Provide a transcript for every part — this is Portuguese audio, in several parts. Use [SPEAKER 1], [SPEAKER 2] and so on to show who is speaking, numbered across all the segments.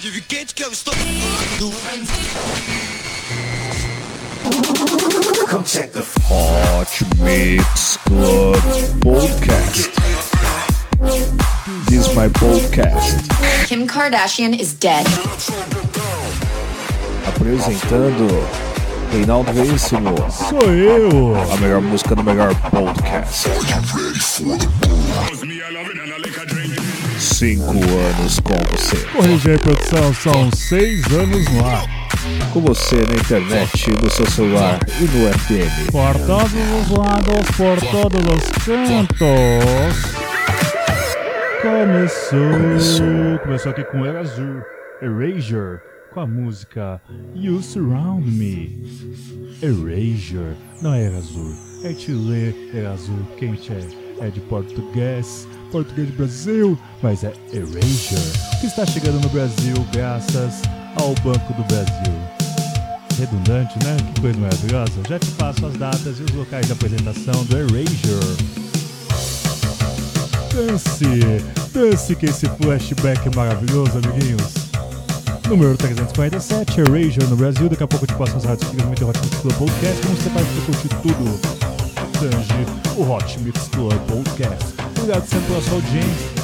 [SPEAKER 1] pode vir quente que eu estou.
[SPEAKER 2] Hot Mix Club Podcast. This is my podcast.
[SPEAKER 3] Kim Kardashian is dead.
[SPEAKER 2] Apresentando Reinaldo Veríssimo.
[SPEAKER 4] Sou eu!
[SPEAKER 2] A melhor música do melhor podcast. Cinco anos com você.
[SPEAKER 4] Corrigir produção, são seis anos no ar.
[SPEAKER 2] Com você na internet, no seu celular e no FM.
[SPEAKER 4] Por todos os lados, por todos os cantos. Começou.
[SPEAKER 2] Começou.
[SPEAKER 4] Começou aqui com Erasure, Erasure, com a música You Surround Me. Erasure, não é Erasure, é Chile, Erasure, quente é, é de português, português do Brasil, mas é Erasure, que está chegando no Brasil graças ao Banco do Brasil. Redundante, né? Que coisa maravilhosa. Já te passo as datas e os locais de apresentação do Erasure. Dance, dance que esse flashback é maravilhoso, amiguinhos. Número 347, Erasure no Brasil. Daqui a pouco eu te passo as rádios que no Hot Club Podcast. Você faz para curtir tudo? Tange, o Hot Mix Club Podcast. Obrigado sempre pela sua audiência.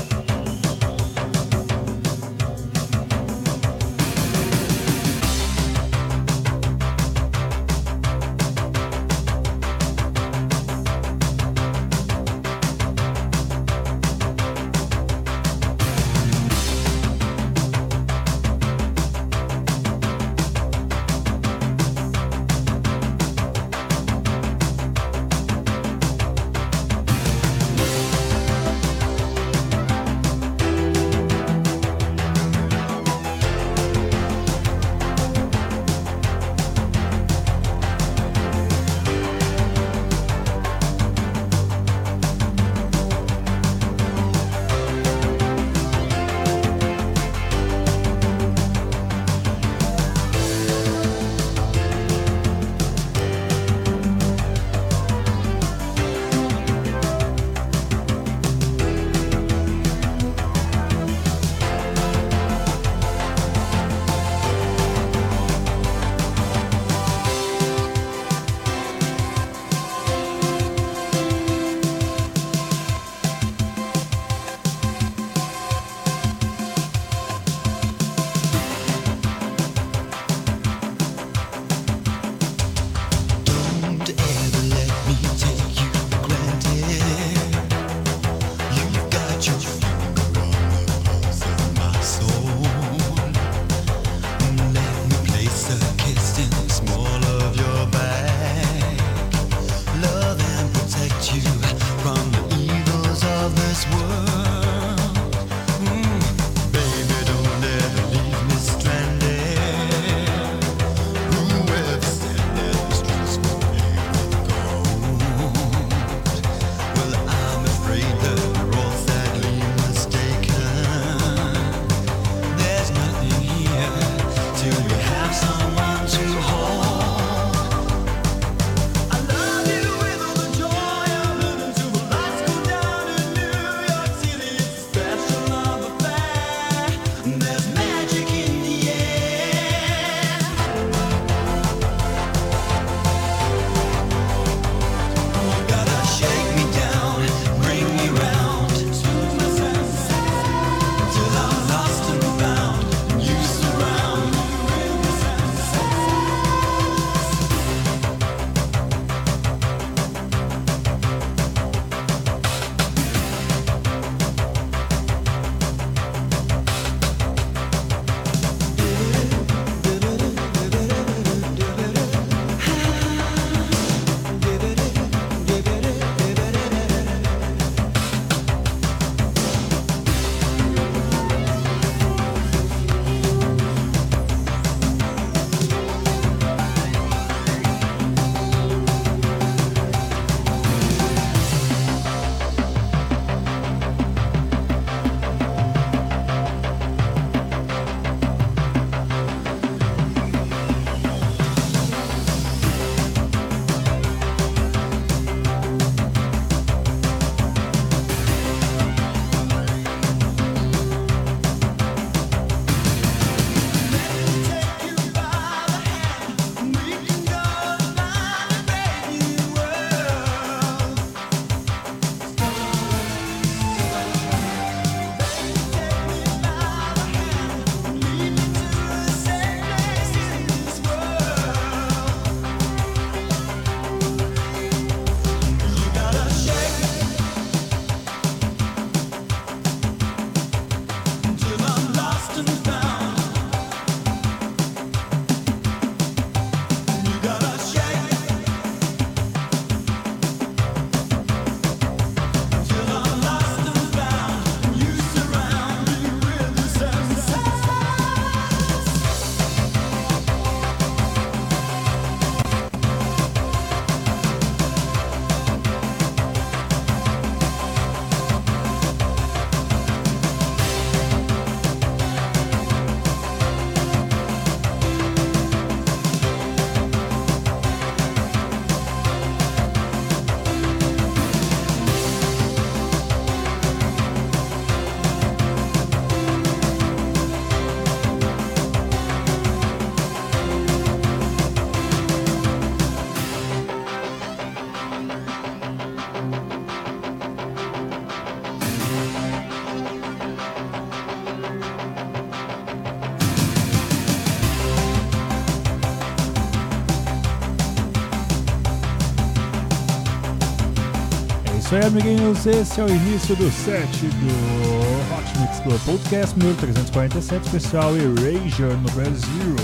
[SPEAKER 1] Aí, amiguinhos. Esse é o início do set do Hot Mix Club Podcast número 347, especial Erasure no Brasil.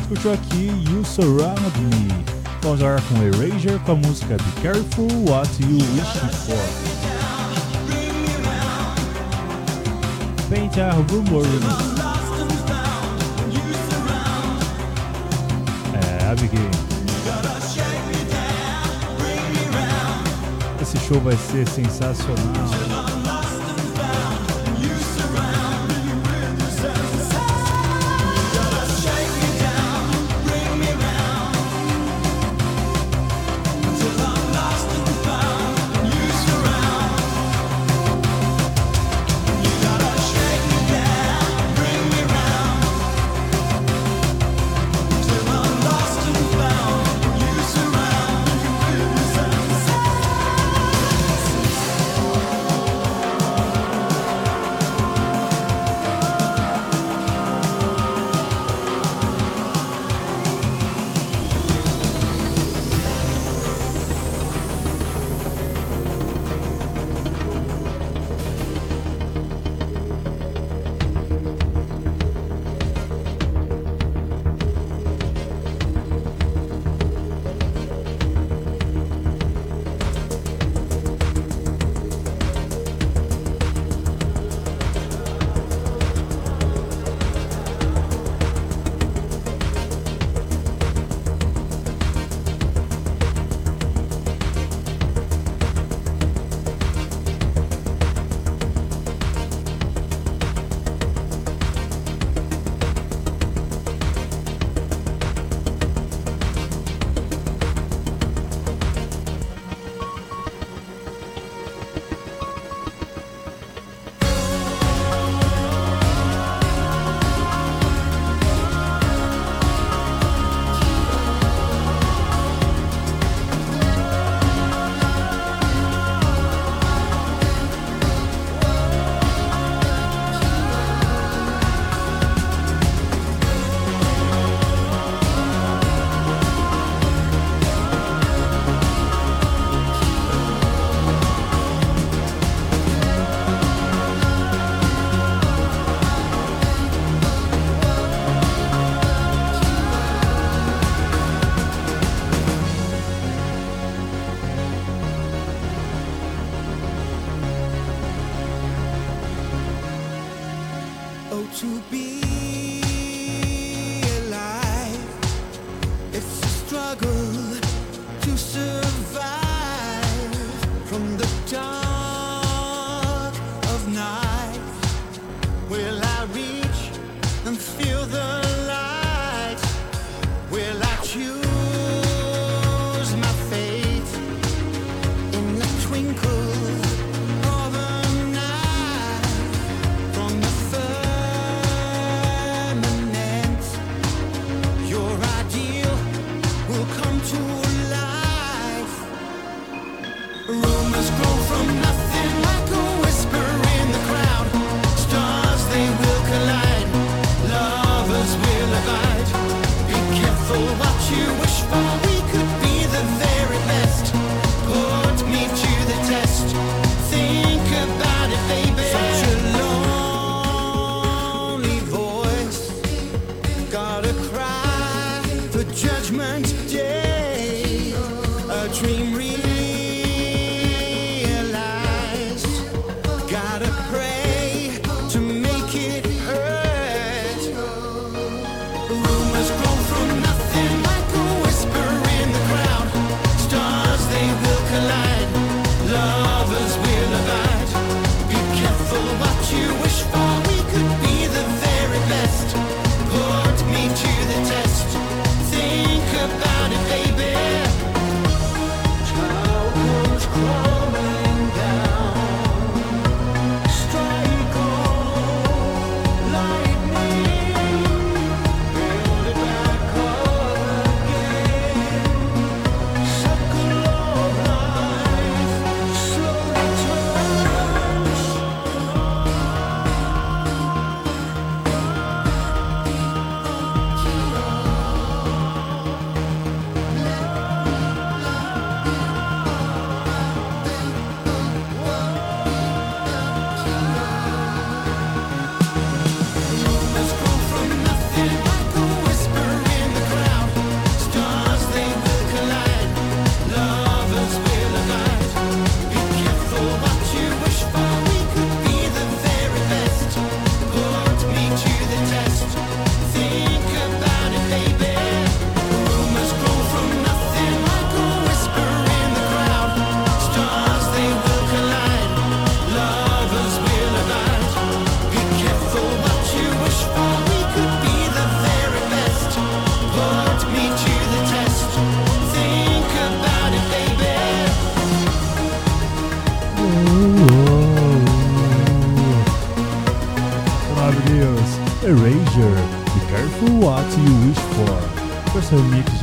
[SPEAKER 1] Escutou aqui You Surround Me. Vamos agora com Erasure com a música Be Careful What You Wish For. Paint a Rumor show vai ser sensacional.
[SPEAKER 4] judgment.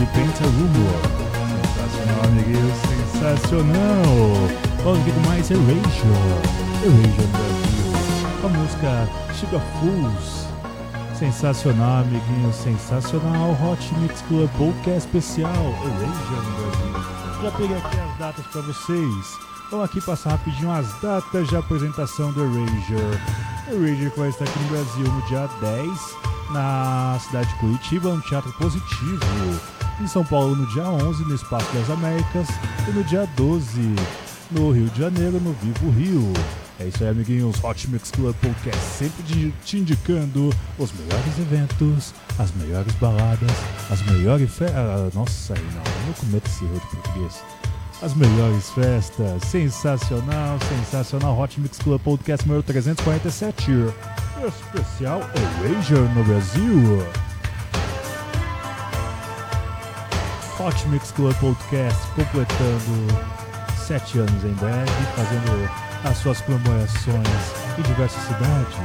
[SPEAKER 4] De Penta Rumor. Sensacional, amiguinho, sensacional! Vamos aqui com mais Erasure, Erasure Brasil, a música Sugar Fools. Sensacional, amiguinho, sensacional. Hot Mix Club Podcast especial, Erasure Brasil. Já peguei aqui as datas para vocês. Vamos aqui passar rapidinho as datas de apresentação do Erasure. Erasure que vai estar aqui no Brasil no dia 10, na cidade de Curitiba, no Teatro Positivo. Em São Paulo no dia 11, no Espaço das Américas. E no dia 12, no Rio de Janeiro, no Vivo Rio. É isso aí, amiguinhos. Hot Mix Club Podcast sempre te indicando os melhores eventos, as melhores baladas, as melhores festas. Ah, nossa, aí não, não cometo esse erro de português. As melhores festas. Sensacional, sensacional. Hot Mix Club Podcast número 347. Especial Erasure no Brasil. Hot Mix Club Podcast completando sete anos em breve, fazendo as suas comemorações em diversas cidades.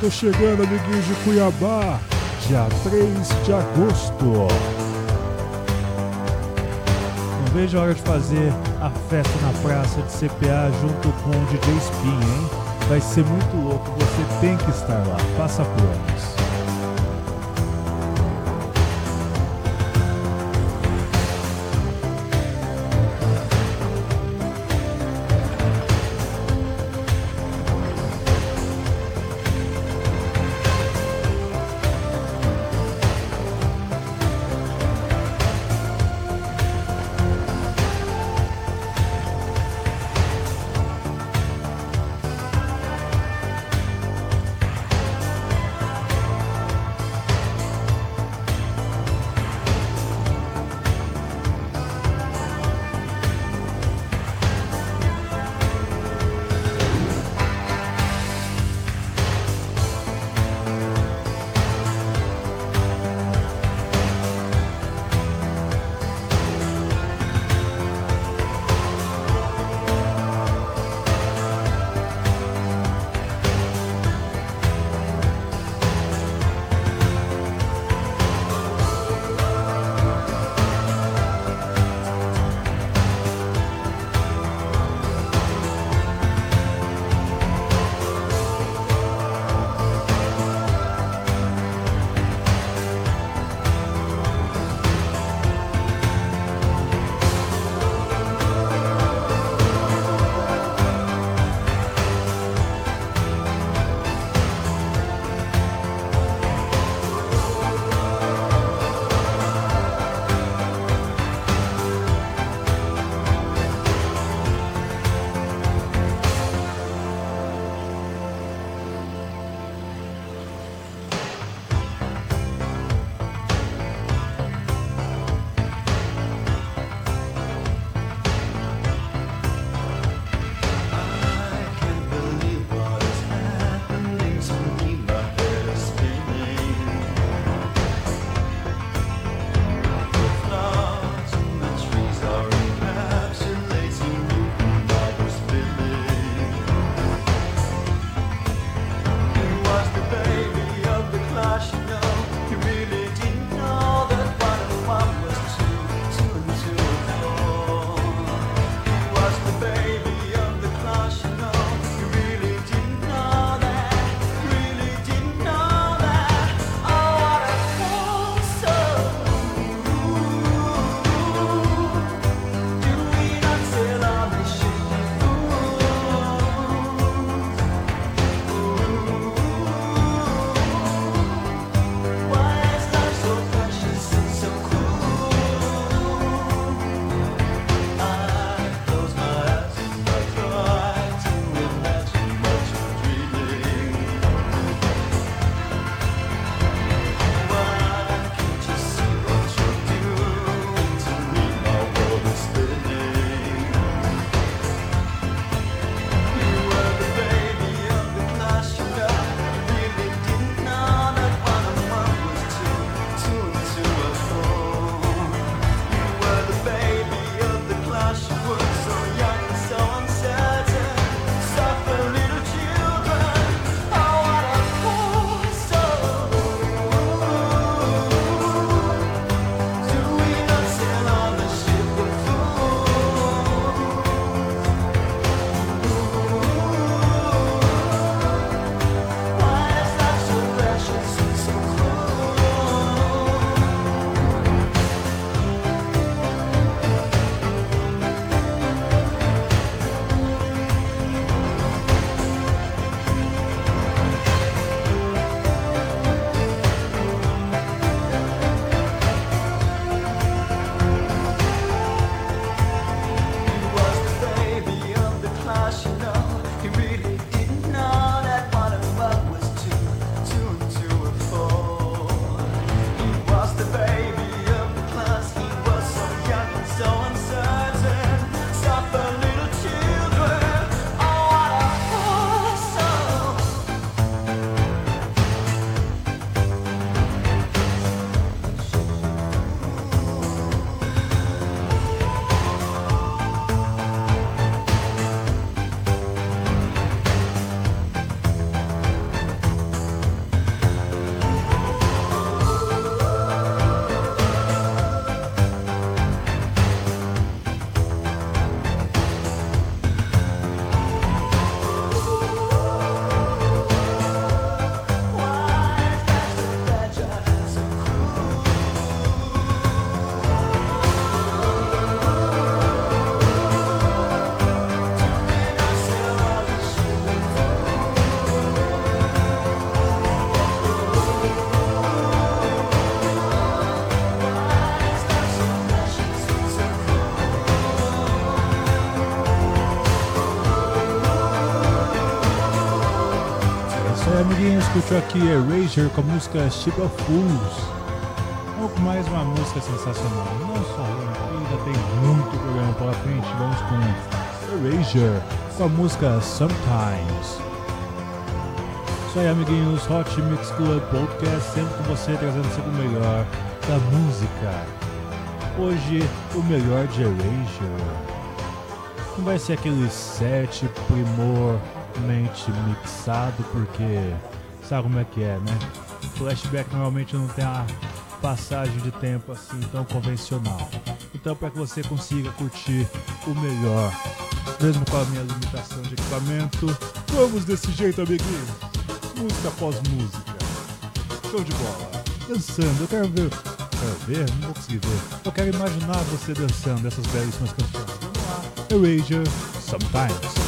[SPEAKER 4] Tô chegando, amiguinhos de Cuiabá, dia 3 de agosto. Não vejo a hora de fazer a festa na praça de CPA junto com o DJ Spin, hein? Vai ser muito louco, você tem que estar lá. Planos.
[SPEAKER 1] amiguinhos, escutou aqui Erasure com a música Ship of Fools. Com mais uma música sensacional. Não só eu, ainda tem muito programa pela frente. Vamos com Erasure com a música Sometimes. Isso aí, amiguinhos. Hot Mix Club Podcast, sempre com você, trazendo sempre o melhor da música. Hoje, o melhor de Erasure. Não vai ser aquele set primormente mixado, porque sabe como é que é, né? Flashback normalmente não tem a passagem de tempo assim tão convencional. Então, para que você consiga curtir o melhor, mesmo com a minha limitação de equipamento, vamos desse jeito, amiguinho. Música após música. Show de bola. Dançando, eu quero ver. Quero ver? Não vou conseguir ver. Eu quero imaginar você dançando essas belíssimas canções. Vamos lá. Erasure, Sometimes.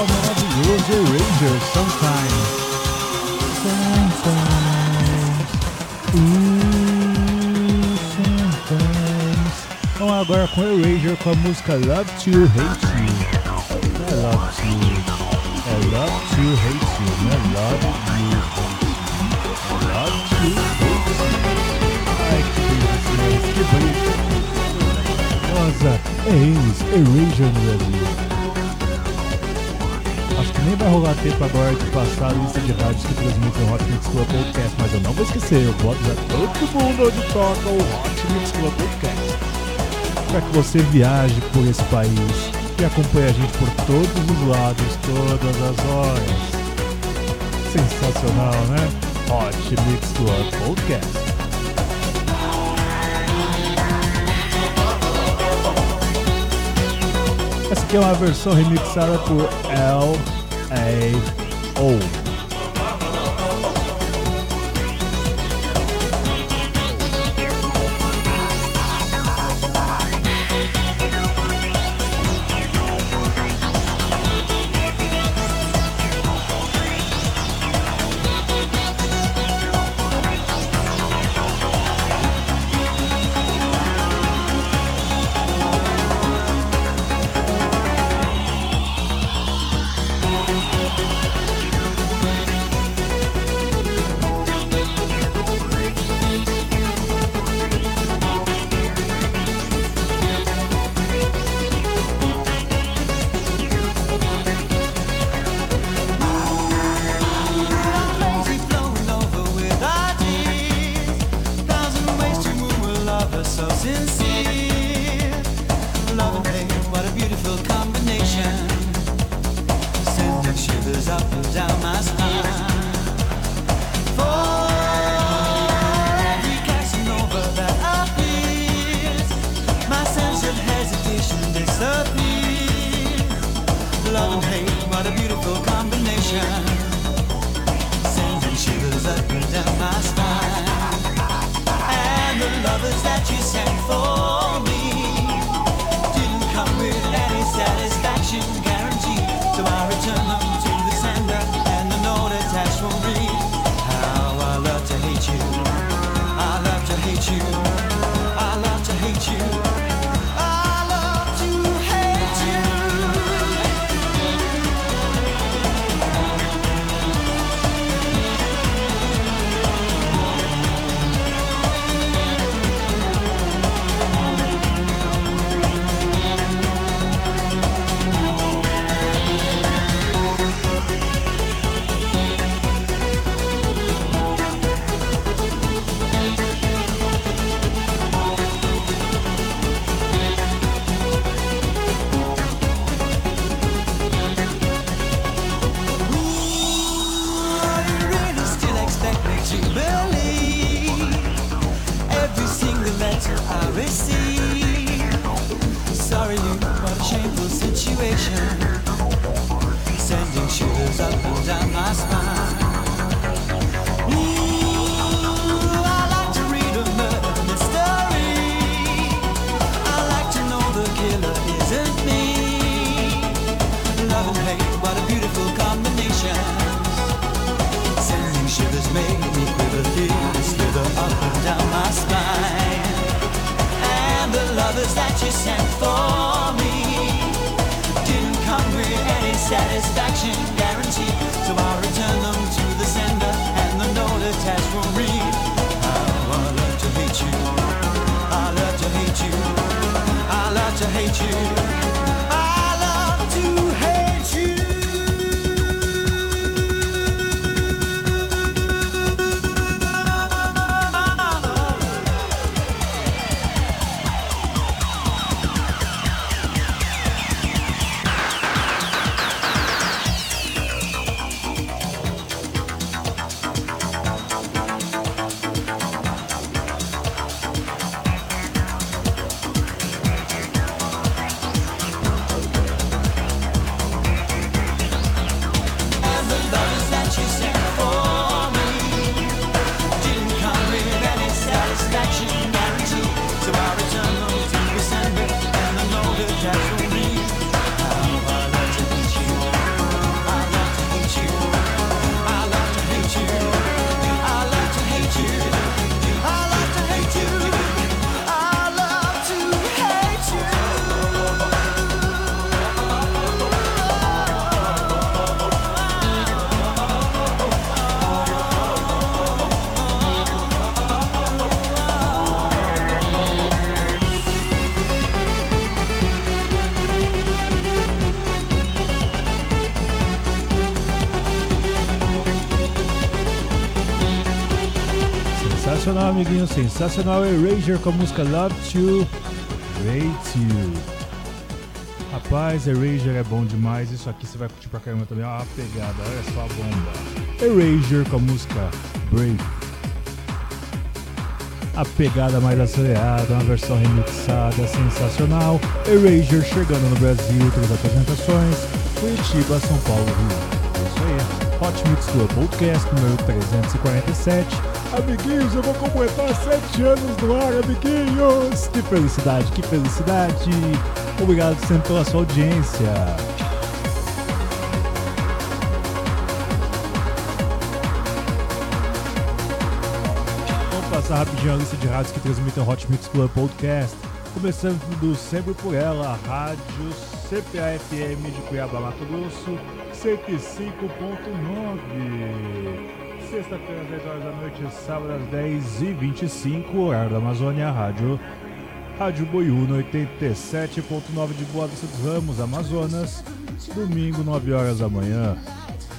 [SPEAKER 4] Que vocal maravilhoso, Erasure, Sometimes. Sometimes. Ooh, sometimes. Vamos agora com Erasure com a música Love to Hate You. Não é Love to. É Love to Hate You, não é Love You You. Love to Hate You. Ai, que bonito, que bonito. Nossa, é eles, Erasure no Brasil. Nem vai rolar tempo agora de passar a lista de rádios que transmitem o Hot Mix Club Podcast, mas eu não vou esquecer, eu vou avisar todo mundo onde toca o Hot Mix Club Podcast. Para que você viaje por esse país e acompanhe a gente por todos os lados, todas as horas. Sensacional, né? Hot Mix Club Podcast. Essa aqui é uma versão remixada por
[SPEAKER 1] A
[SPEAKER 4] O. amiguinho, sensacional. Erasure com a música Love to Rate You. Rapaz, Erasure é bom demais. Isso aqui você vai curtir pra caramba também. A pegada, olha só a bomba. Erasure com a música Brave. A pegada mais acelerada, uma versão remixada, sensacional. Erasure chegando no Brasil, três apresentações. Curitiba, São Paulo, Rio. Isso aí. Hot Mix Club Podcast número 347. Amiguinhos, eu vou completar 7 anos no ar, amiguinhos! Que felicidade, que felicidade! Obrigado sempre pela sua audiência. Vamos passar rapidinho a lista de rádios que transmitem o Hot Mix Club Podcast. Começando sempre por ela, Rádio CPA-FM de Cuiabá, Mato Grosso, 105.9. Sexta-feira, às 10 horas da noite, sábado às 10h25, horário da Amazônia, Rádio Rádio Boiúna 87.9 de Boa Vista dos Ramos, Amazonas, domingo 9 horas da manhã.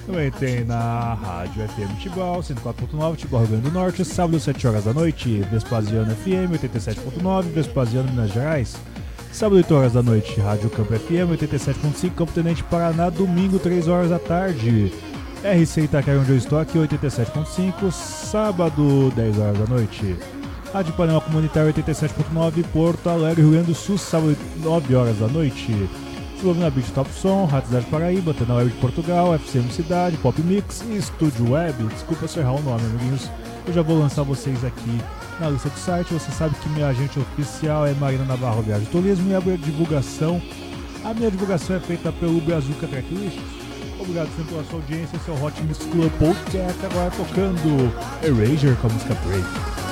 [SPEAKER 4] Também tem na Rádio FM Tibau 104.9, Tibau Rio Grande do Norte, sábado 7 horas da noite, Vespasiano FM 87.9, Vespasiano Minas Gerais. Sábado 8 horas da noite, Rádio Campo FM 87.5, Campo Tenente Paraná, domingo 3 horas da tarde. RC Itaquera, onde eu estou aqui, 87.5, sábado 10 horas da noite. Rádio Panela Comunitário 87.9, Porto Alegre, Rio Grande do Sul, sábado 9 horas da noite. Se na Beat Top Som, Rádio Cidade Paraíba, Tena Web de Portugal, FCM Cidade, Pop Mix e Estúdio Web. Desculpa se eu errar o nome, amiguinhos. Eu já vou lançar vocês aqui na lista do site. Você sabe que minha agente oficial é Marina Navarro Viagem Turismo e a minha divulgação, a minha divulgação é feita pelo Brazuca Tracklist. Obrigado sempre pela sua audiência, esse é o Hot Mix Club Podcast, agora tocando Erasure com a música Break.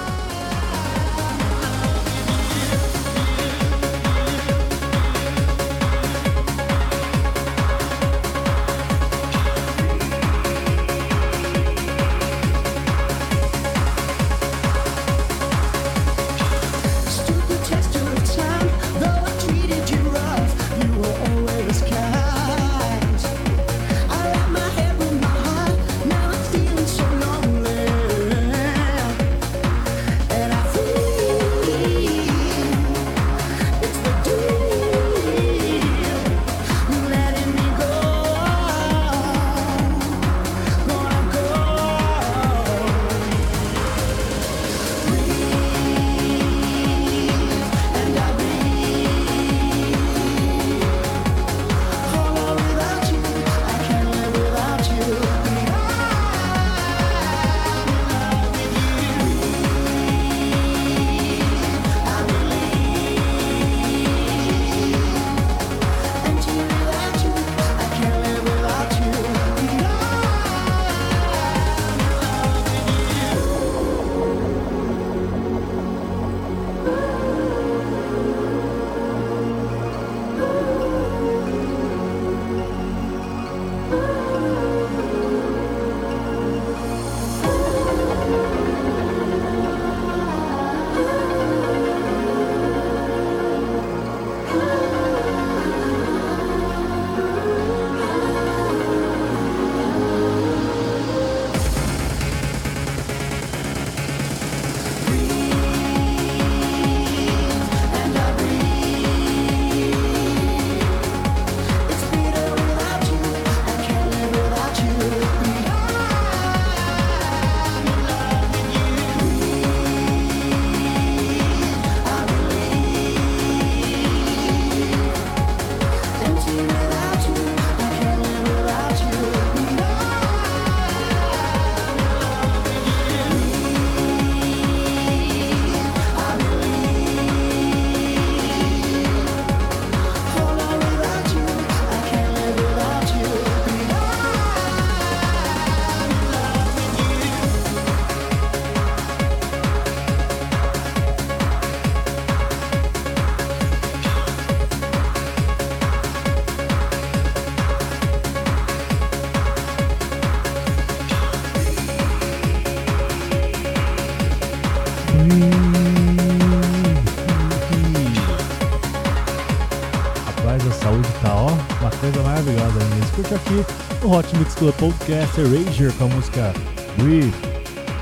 [SPEAKER 4] Hot Mix Club Podcast Erasure com a música Breathe.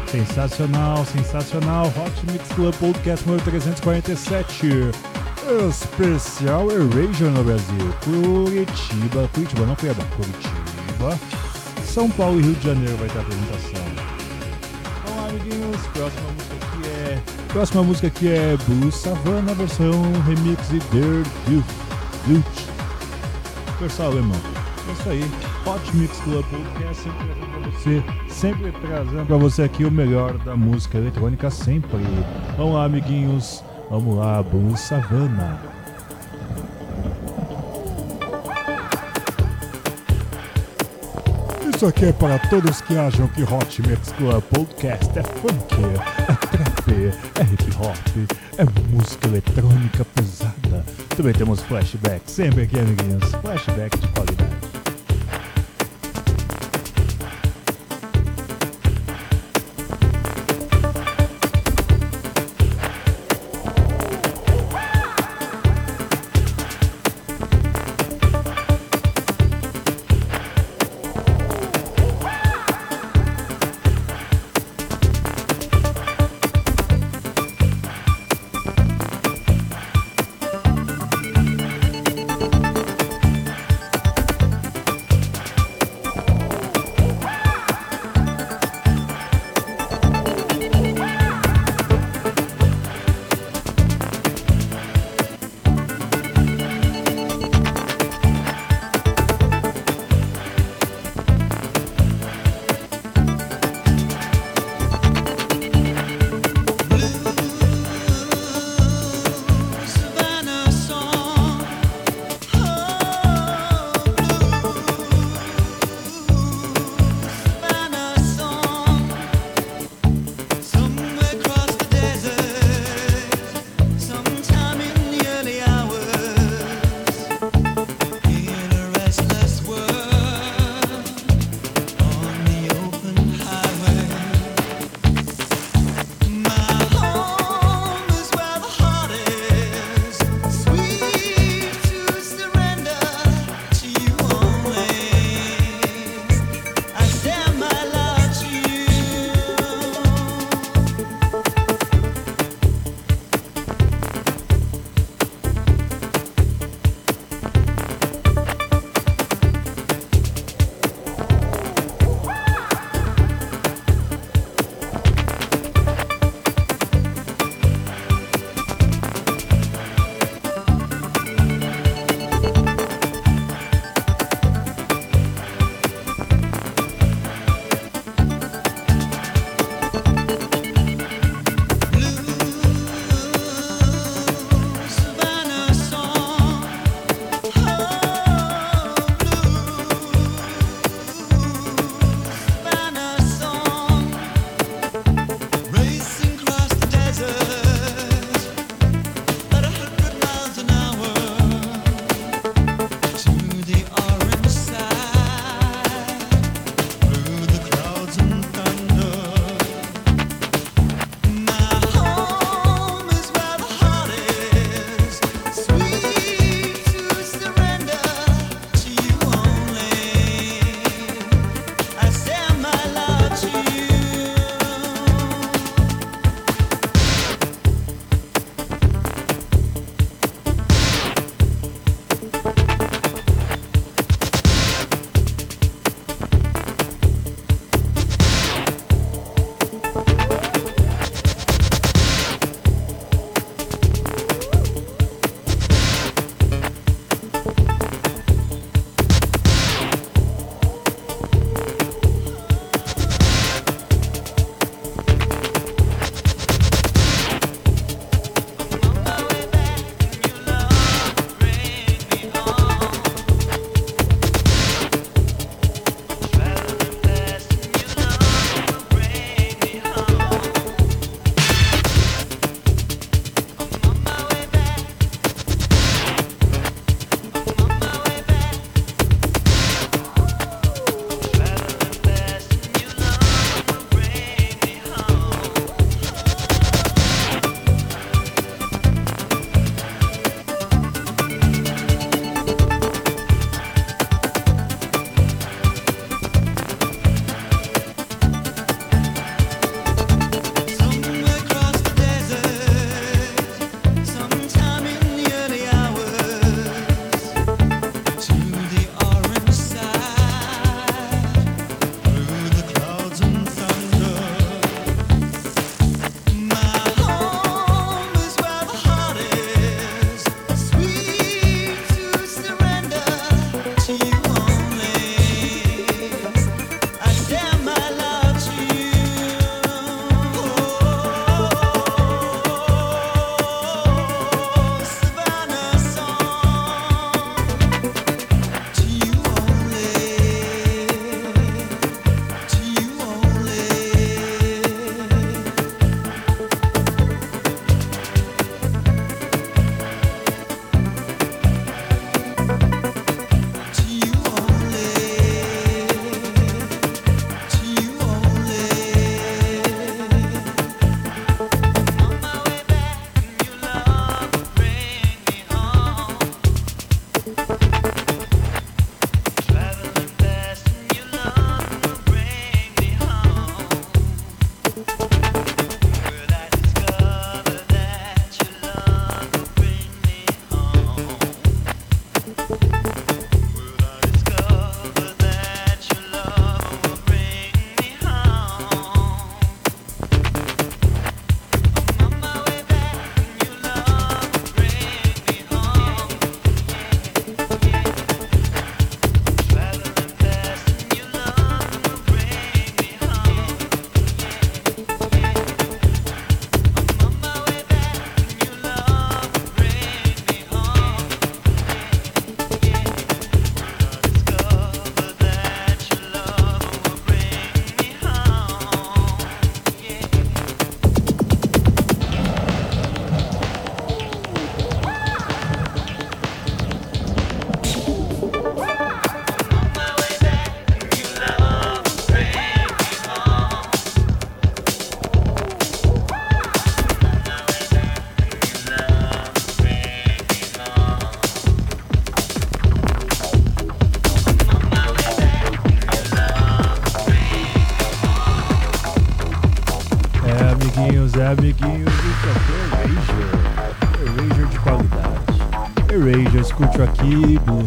[SPEAKER 4] Sensacional, sensacional. Hot Mix Club Podcast número 347. Especial Erasure no Brasil. Curitiba, Curitiba, não Cuiabá, Curitiba. São Paulo e Rio de Janeiro vai ter a apresentação. Vamos lá, amiguinhos. Próxima música aqui é. Próxima música aqui é Blue Savannah, versão remix de Der Duke. Versão alemão. É isso aí. Hot Mix Club Podcast sempre trazendo pra você, sempre trazendo pra você aqui o melhor da música eletrônica sempre. Vamos lá, amiguinhos. Vamos lá, Blue Savannah. Isso aqui é para todos que acham que Hot Mix Club Podcast é funk, é trap, é hip hop, é música eletrônica pesada. Também temos flashback, sempre aqui, amiguinhos. Flashback de qualidade.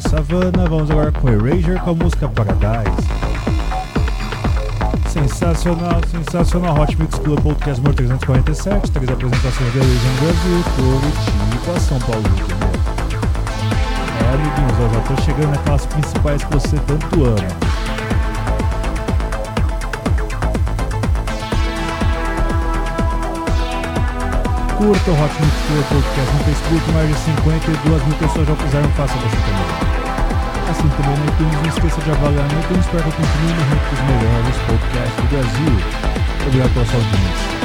[SPEAKER 4] Do Savannah. Vamos agora com Erasure com a música Paradise. Sensacional, sensacional. Hot Mix Club Podcast número 347. Três apresentações de Erasure Brasil, Curitiba, São Paulo. É, amiguinhos, eu já tô chegando naquelas principais que você tanto ama. curta o Hot Mix Club Podcast no Facebook, mais de 52 mil pessoas já fizeram, faça você também. Assim também no iTunes, não esqueça de avaliar no iTunes para continue no ranking dos melhores podcasts do Brasil. Obrigado pela sua audiência.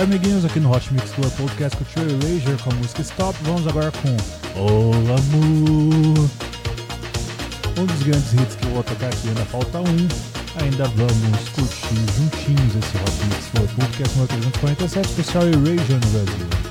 [SPEAKER 1] aí, amiguinhos, aqui no Hot Mix Club, Podcast com o Trey com a música Stop. Vamos agora com Olá Um dos grandes hits que eu vou tocar aqui, ainda falta um. Ainda vamos curtir juntinhos esse Hot Mix Tour Podcast 147 especial Erasure no Brasil.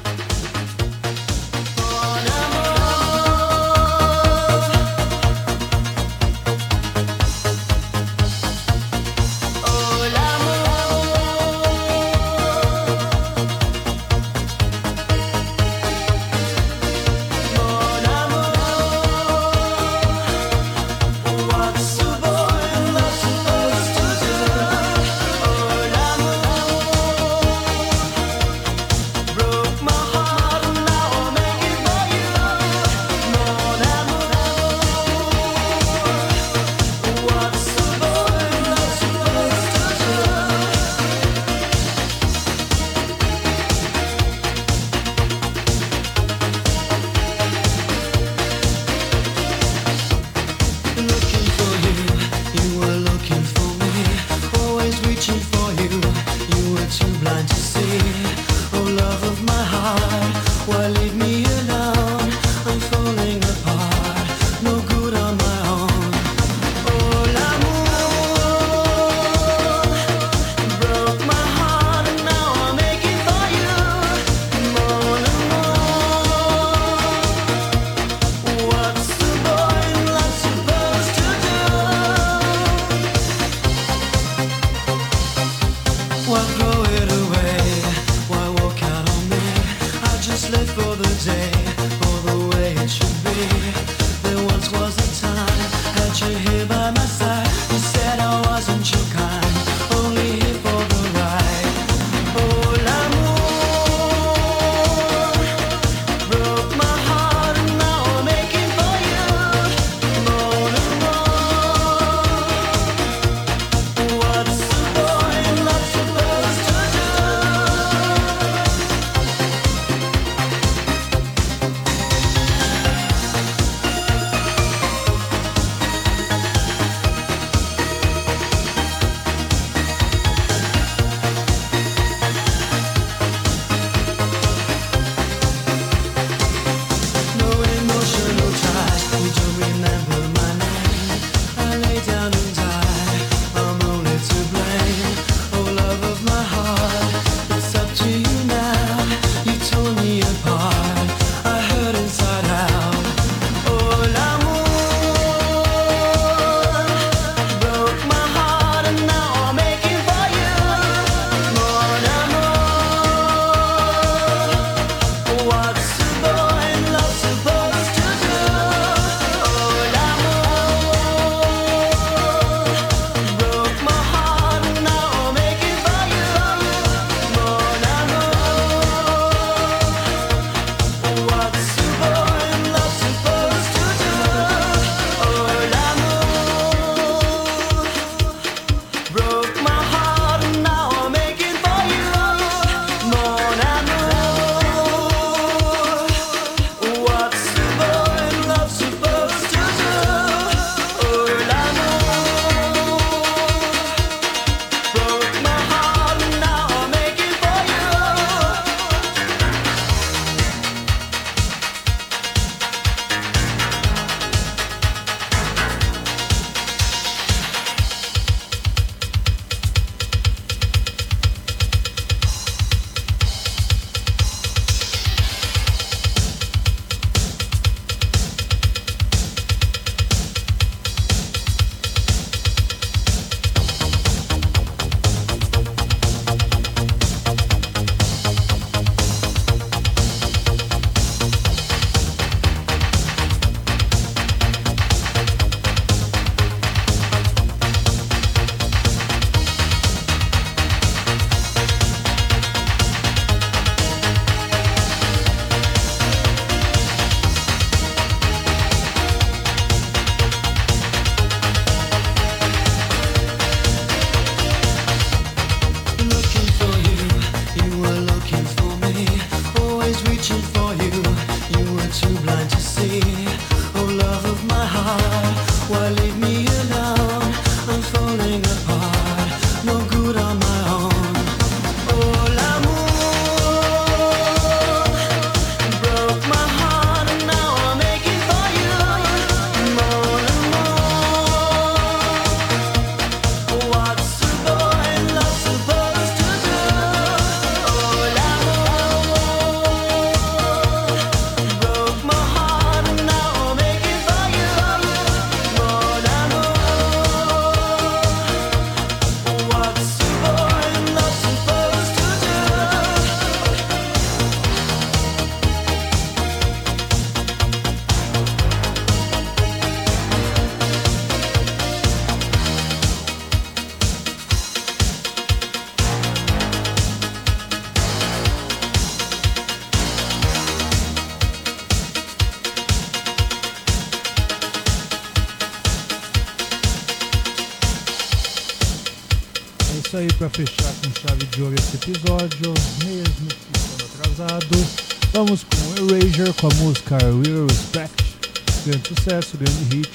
[SPEAKER 1] grande sucesso, grande hit,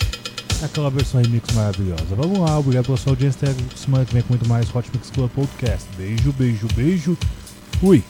[SPEAKER 1] aquela versão remix maravilhosa. Vamos lá, obrigado pela sua audiência. Até semana que vem com muito mais Hot Mix Club Podcast. Beijo, beijo, beijo. Fui!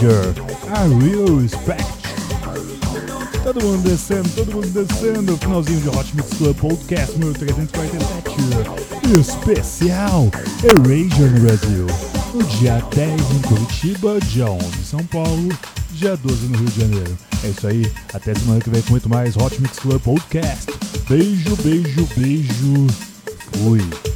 [SPEAKER 1] Erasure, a real respect. Todo mundo descendo, todo mundo descendo. Finalzinho de Hot Mix Club Podcast número 347. Especial Erasure no Brasil. No dia 10 em Curitiba, dia 11 em São Paulo, dia 12 no Rio de Janeiro. É isso aí. Até semana que vem com muito mais Hot Mix Club Podcast. Beijo, beijo, beijo. Fui.